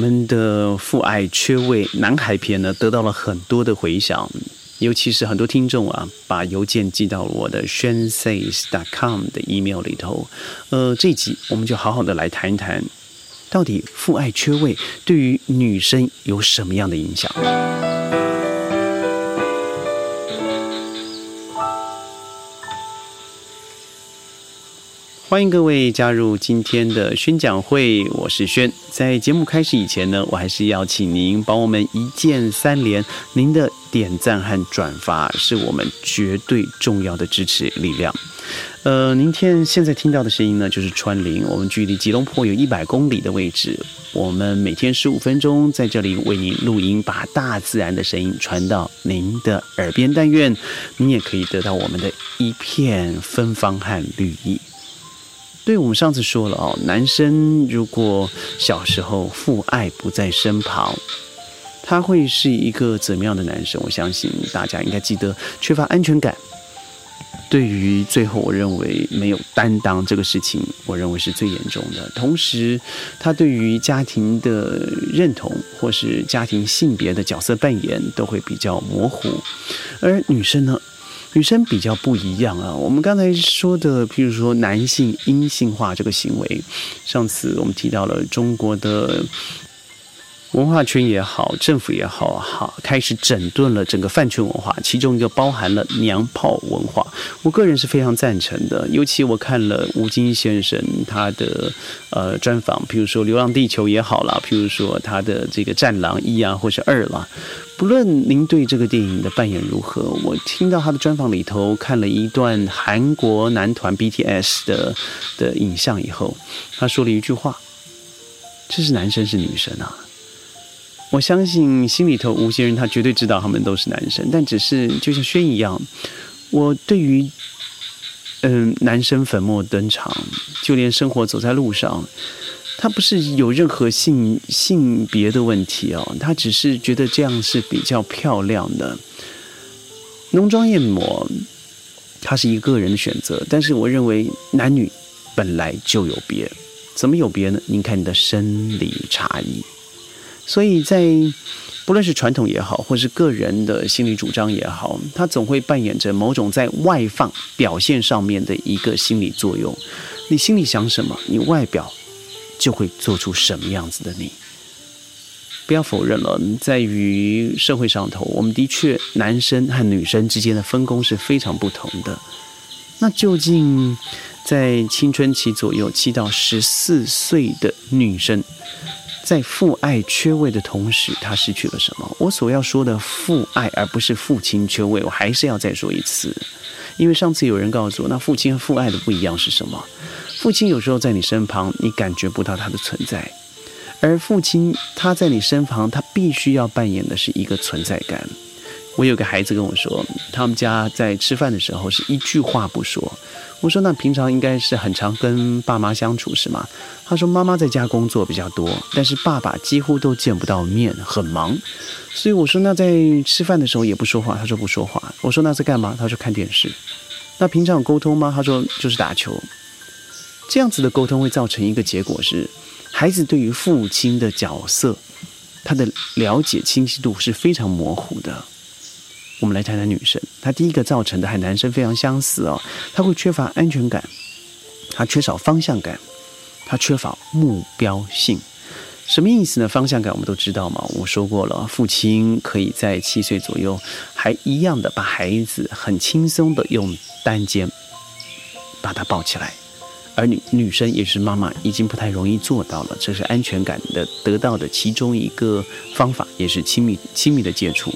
我们的父爱缺位男孩篇呢，得到了很多的回响，尤其是很多听众啊，把邮件寄到我的 s h a n s a y s c o m 的 email 里头。呃，这集我们就好好的来谈一谈，到底父爱缺位对于女生有什么样的影响？欢迎各位加入今天的宣讲会，我是轩。在节目开始以前呢，我还是要请您帮我们一键三连，您的点赞和转发是我们绝对重要的支持力量。呃，您听现在听到的声音呢，就是川林。我们距离吉隆坡有一百公里的位置，我们每天十五分钟在这里为您录音，把大自然的声音传到您的耳边。但愿您也可以得到我们的一片芬芳和绿意。对我们上次说了哦，男生如果小时候父爱不在身旁，他会是一个怎么样的男生？我相信大家应该记得，缺乏安全感。对于最后，我认为没有担当这个事情，我认为是最严重的。同时，他对于家庭的认同或是家庭性别的角色扮演都会比较模糊。而女生呢？女生比较不一样啊，我们刚才说的，譬如说男性阴性化这个行为，上次我们提到了中国的。文化圈也好，政府也好，好开始整顿了整个饭圈文化，其中一个包含了娘炮文化。我个人是非常赞成的，尤其我看了吴京先生他的呃专访，譬如说《流浪地球》也好啦，譬如说他的这个《战狼一》啊，或是二啦。不论您对这个电影的扮演如何，我听到他的专访里头看了一段韩国男团 BTS 的的影像以后，他说了一句话：“这是男生是女生啊。”我相信心里头吴先生他绝对知道他们都是男生，但只是就像轩一样，我对于嗯男生粉墨登场，就连生活走在路上，他不是有任何性性别的问题哦，他只是觉得这样是比较漂亮的。浓妆艳抹，它是一个人的选择，但是我认为男女本来就有别，怎么有别呢？您看你的生理差异。所以在不论是传统也好，或是个人的心理主张也好，它总会扮演着某种在外放表现上面的一个心理作用。你心里想什么，你外表就会做出什么样子的你。不要否认了，在于社会上头，我们的确男生和女生之间的分工是非常不同的。那究竟在青春期左右，七到十四岁的女生？在父爱缺位的同时，他失去了什么？我所要说的父爱，而不是父亲缺位，我还是要再说一次。因为上次有人告诉我，那父亲和父爱的不一样是什么？父亲有时候在你身旁，你感觉不到他的存在；而父亲他在你身旁，他必须要扮演的是一个存在感。我有个孩子跟我说，他们家在吃饭的时候是一句话不说。我说：“那平常应该是很常跟爸妈相处是吗？”他说：“妈妈在家工作比较多，但是爸爸几乎都见不到面，很忙。”所以我说：“那在吃饭的时候也不说话。”他说：“不说话。”我说：“那在干嘛？”他说：“看电视。”那平常有沟通吗？他说：“就是打球。”这样子的沟通会造成一个结果是，孩子对于父亲的角色，他的了解清晰度是非常模糊的。我们来谈谈女生，她第一个造成的和男生非常相似哦，她会缺乏安全感，她缺少方向感，她缺乏目标性。什么意思呢？方向感我们都知道嘛，我说过了，父亲可以在七岁左右还一样的把孩子很轻松的用单肩把他抱起来，而女女生也是妈妈已经不太容易做到了，这是安全感的得到的其中一个方法，也是亲密亲密的接触。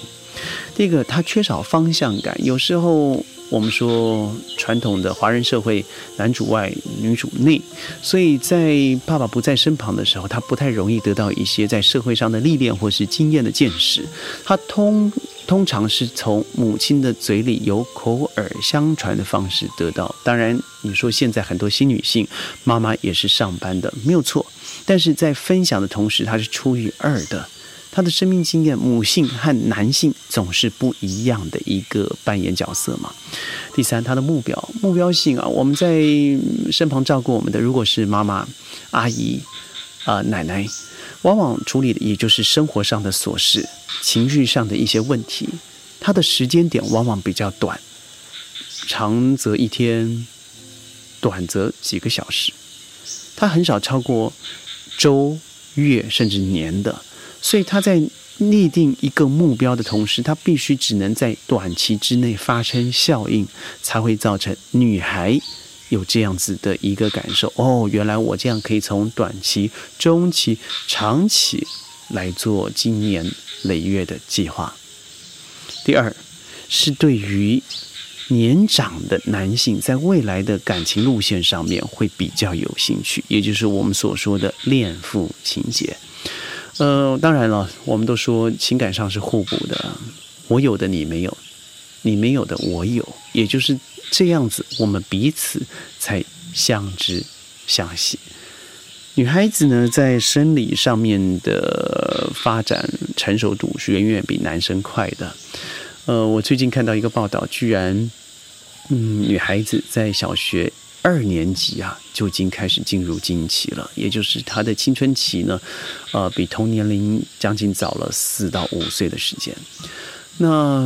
第一个，他缺少方向感。有时候我们说传统的华人社会，男主外女主内，所以在爸爸不在身旁的时候，他不太容易得到一些在社会上的历练或是经验的见识。他通通常是从母亲的嘴里由口耳相传的方式得到。当然，你说现在很多新女性妈妈也是上班的，没有错。但是在分享的同时，她是出于二的。他的生命经验，母性和男性总是不一样的一个扮演角色嘛。第三，他的目标目标性啊，我们在身旁照顾我们的，如果是妈妈、阿姨、啊奶奶，往往处理的也就是生活上的琐事、情绪上的一些问题，他的时间点往往比较短，长则一天，短则几个小时，他很少超过周、月甚至年的，所以他在。拟定一个目标的同时，他必须只能在短期之内发生效应，才会造成女孩有这样子的一个感受。哦，原来我这样可以从短期、中期、长期来做今年累月的计划。第二，是对于年长的男性，在未来的感情路线上面会比较有兴趣，也就是我们所说的恋父情节。呃，当然了，我们都说情感上是互补的，我有的你没有，你没有的我有，也就是这样子，我们彼此才相知相惜。女孩子呢，在生理上面的发展成熟度是远远比男生快的。呃，我最近看到一个报道，居然，嗯，女孩子在小学。二年级啊，就已经开始进入经期了，也就是他的青春期呢，呃，比同年龄将近早了四到五岁的时间。那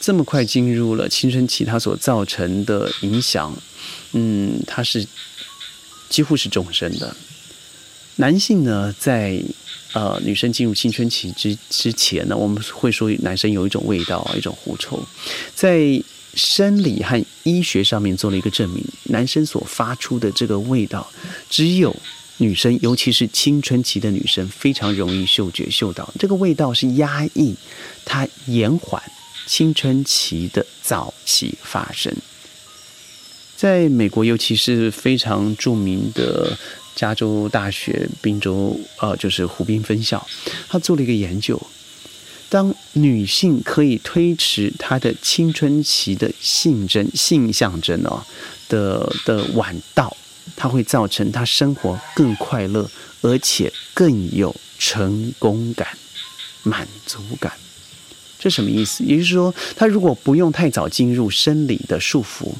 这么快进入了青春期，它所造成的影响，嗯，它是几乎是终身的。男性呢，在呃女生进入青春期之之前呢，我们会说男生有一种味道，一种狐臭，在。生理和医学上面做了一个证明，男生所发出的这个味道，只有女生，尤其是青春期的女生，非常容易嗅觉嗅到。这个味道是压抑，它延缓青春期的早期发生。在美国，尤其是非常著名的加州大学宾州，呃，就是湖滨分校，他做了一个研究。当女性可以推迟她的青春期的性征、性象征哦的的晚到，它会造成她生活更快乐，而且更有成功感、满足感。这什么意思？也就是说，她如果不用太早进入生理的束缚，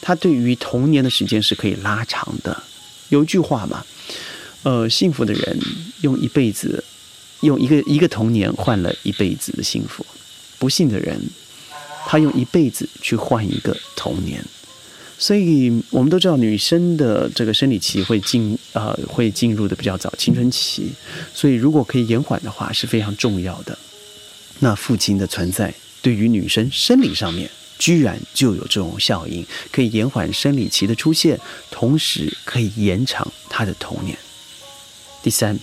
她对于童年的时间是可以拉长的。有一句话嘛，呃，幸福的人用一辈子。用一个一个童年换了一辈子的幸福，不幸的人，他用一辈子去换一个童年。所以我们都知道，女生的这个生理期会进呃，会进入的比较早，青春期。所以如果可以延缓的话，是非常重要的。那父亲的存在对于女生生理上面，居然就有这种效应，可以延缓生理期的出现，同时可以延长她的童年。第三。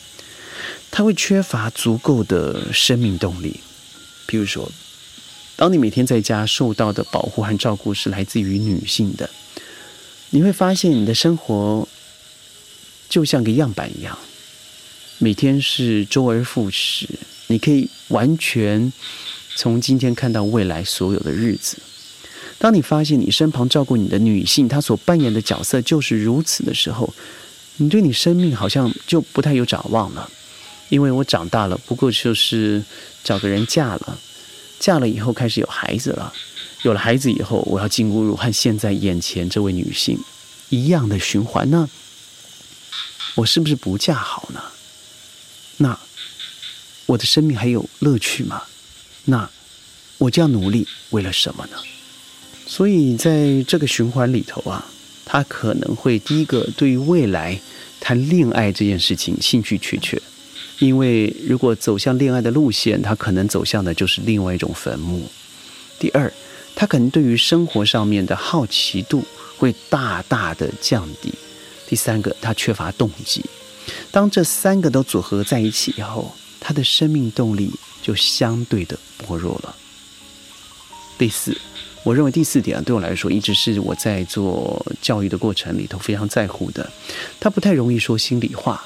他会缺乏足够的生命动力，比如说，当你每天在家受到的保护和照顾是来自于女性的，你会发现你的生活就像个样板一样，每天是周而复始，你可以完全从今天看到未来所有的日子。当你发现你身旁照顾你的女性，她所扮演的角色就是如此的时候，你对你生命好像就不太有展望了。因为我长大了，不过就是找个人嫁了，嫁了以后开始有孩子了，有了孩子以后，我要进入和现在眼前这位女性一样的循环呢？我是不是不嫁好呢？那我的生命还有乐趣吗？那我这样努力为了什么呢？所以在这个循环里头啊，他可能会第一个对于未来谈恋爱这件事情兴趣缺缺。因为如果走向恋爱的路线，他可能走向的就是另外一种坟墓。第二，他可能对于生活上面的好奇度会大大的降低。第三个，他缺乏动机。当这三个都组合在一起以后，他的生命动力就相对的薄弱了。第四，我认为第四点对我来说一直是我在做教育的过程里头非常在乎的。他不太容易说心里话。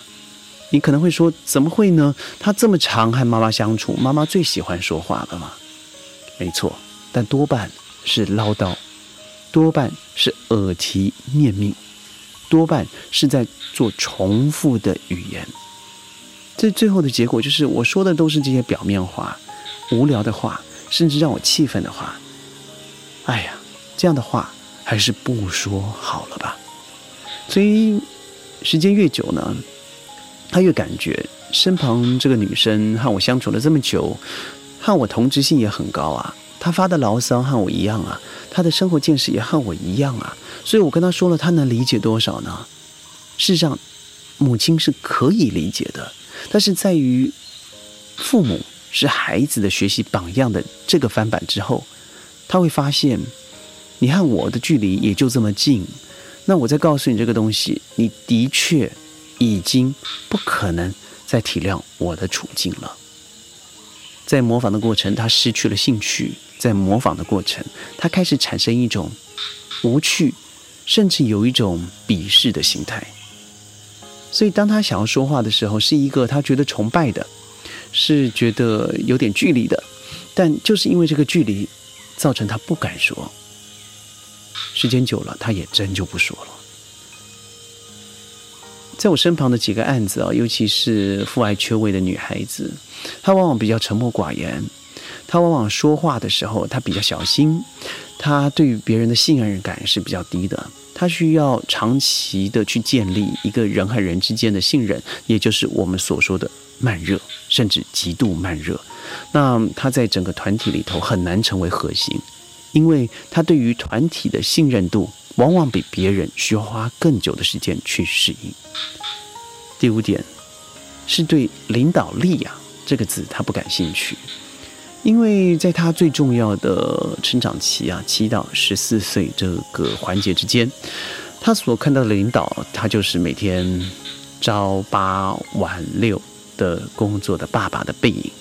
你可能会说，怎么会呢？他这么长和妈妈相处，妈妈最喜欢说话了嘛？没错，但多半是唠叨，多半是耳提面命，多半是在做重复的语言。这最后的结果就是，我说的都是这些表面话、无聊的话，甚至让我气愤的话。哎呀，这样的话还是不说好了吧。所以时间越久呢？他越感觉身旁这个女生和我相处了这么久，和我同质性也很高啊。她发的牢骚和我一样啊，她的生活见识也和我一样啊。所以我跟她说了，她能理解多少呢？事实上，母亲是可以理解的，但是在于父母是孩子的学习榜样的这个翻版之后，他会发现，你和我的距离也就这么近。那我再告诉你这个东西，你的确。已经不可能再体谅我的处境了。在模仿的过程，他失去了兴趣；在模仿的过程，他开始产生一种无趣，甚至有一种鄙视的心态。所以，当他想要说话的时候，是一个他觉得崇拜的，是觉得有点距离的。但就是因为这个距离，造成他不敢说。时间久了，他也真就不说了。在我身旁的几个案子啊，尤其是父爱缺位的女孩子，她往往比较沉默寡言，她往往说话的时候，她比较小心，她对于别人的信任感是比较低的，她需要长期的去建立一个人和人之间的信任，也就是我们所说的慢热，甚至极度慢热。那她在整个团体里头很难成为核心，因为她对于团体的信任度。往往比别人需要花更久的时间去适应。第五点是对领导力啊这个字他不感兴趣，因为在他最重要的成长期啊七到十四岁这个环节之间，他所看到的领导，他就是每天朝八晚六的工作的爸爸的背影。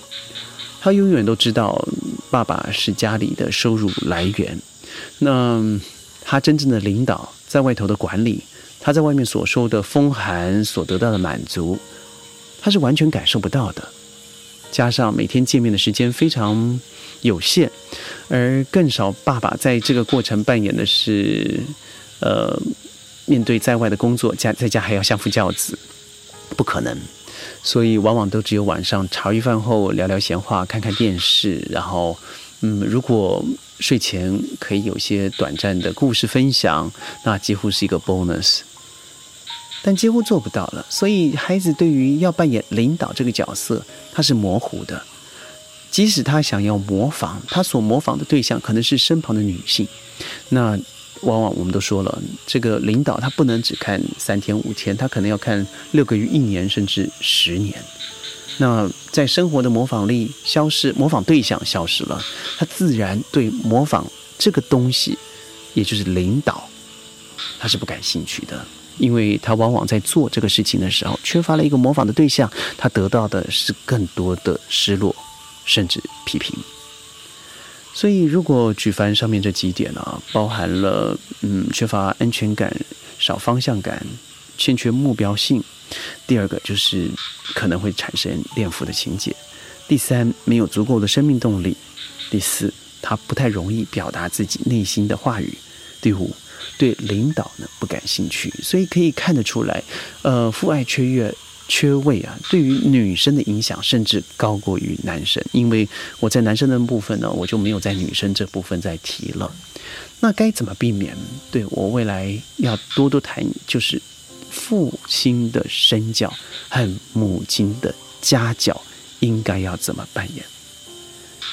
他永远都知道爸爸是家里的收入来源，那。他真正的领导在外头的管理，他在外面所受的风寒所得到的满足，他是完全感受不到的。加上每天见面的时间非常有限，而更少爸爸在这个过程扮演的是，呃，面对在外的工作，家在家还要相夫教子，不可能。所以往往都只有晚上茶余饭后聊聊闲话，看看电视，然后，嗯，如果。睡前可以有些短暂的故事分享，那几乎是一个 bonus，但几乎做不到了。所以孩子对于要扮演领导这个角色，他是模糊的。即使他想要模仿，他所模仿的对象可能是身旁的女性。那往往我们都说了，这个领导他不能只看三天五天，他可能要看六个月、一年，甚至十年。那在生活的模仿力消失，模仿对象消失了，他自然对模仿这个东西，也就是领导，他是不感兴趣的，因为他往往在做这个事情的时候，缺乏了一个模仿的对象，他得到的是更多的失落，甚至批评。所以，如果举凡上面这几点啊，包含了嗯，缺乏安全感、少方向感、欠缺目标性。第二个就是可能会产生恋父的情节，第三没有足够的生命动力，第四他不太容易表达自己内心的话语，第五对领导呢不感兴趣，所以可以看得出来，呃父爱缺月缺位啊，对于女生的影响甚至高过于男生，因为我在男生的部分呢，我就没有在女生这部分再提了，那该怎么避免？对我未来要多多谈，就是。父亲的身教和母亲的家教应该要怎么扮演？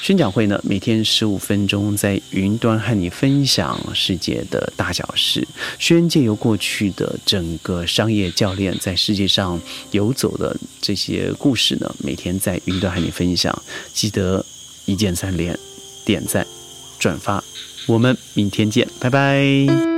宣讲会呢？每天十五分钟，在云端和你分享世界的大小事。宣借由过去的整个商业教练在世界上游走的这些故事呢，每天在云端和你分享。记得一键三连，点赞、转发。我们明天见，拜拜。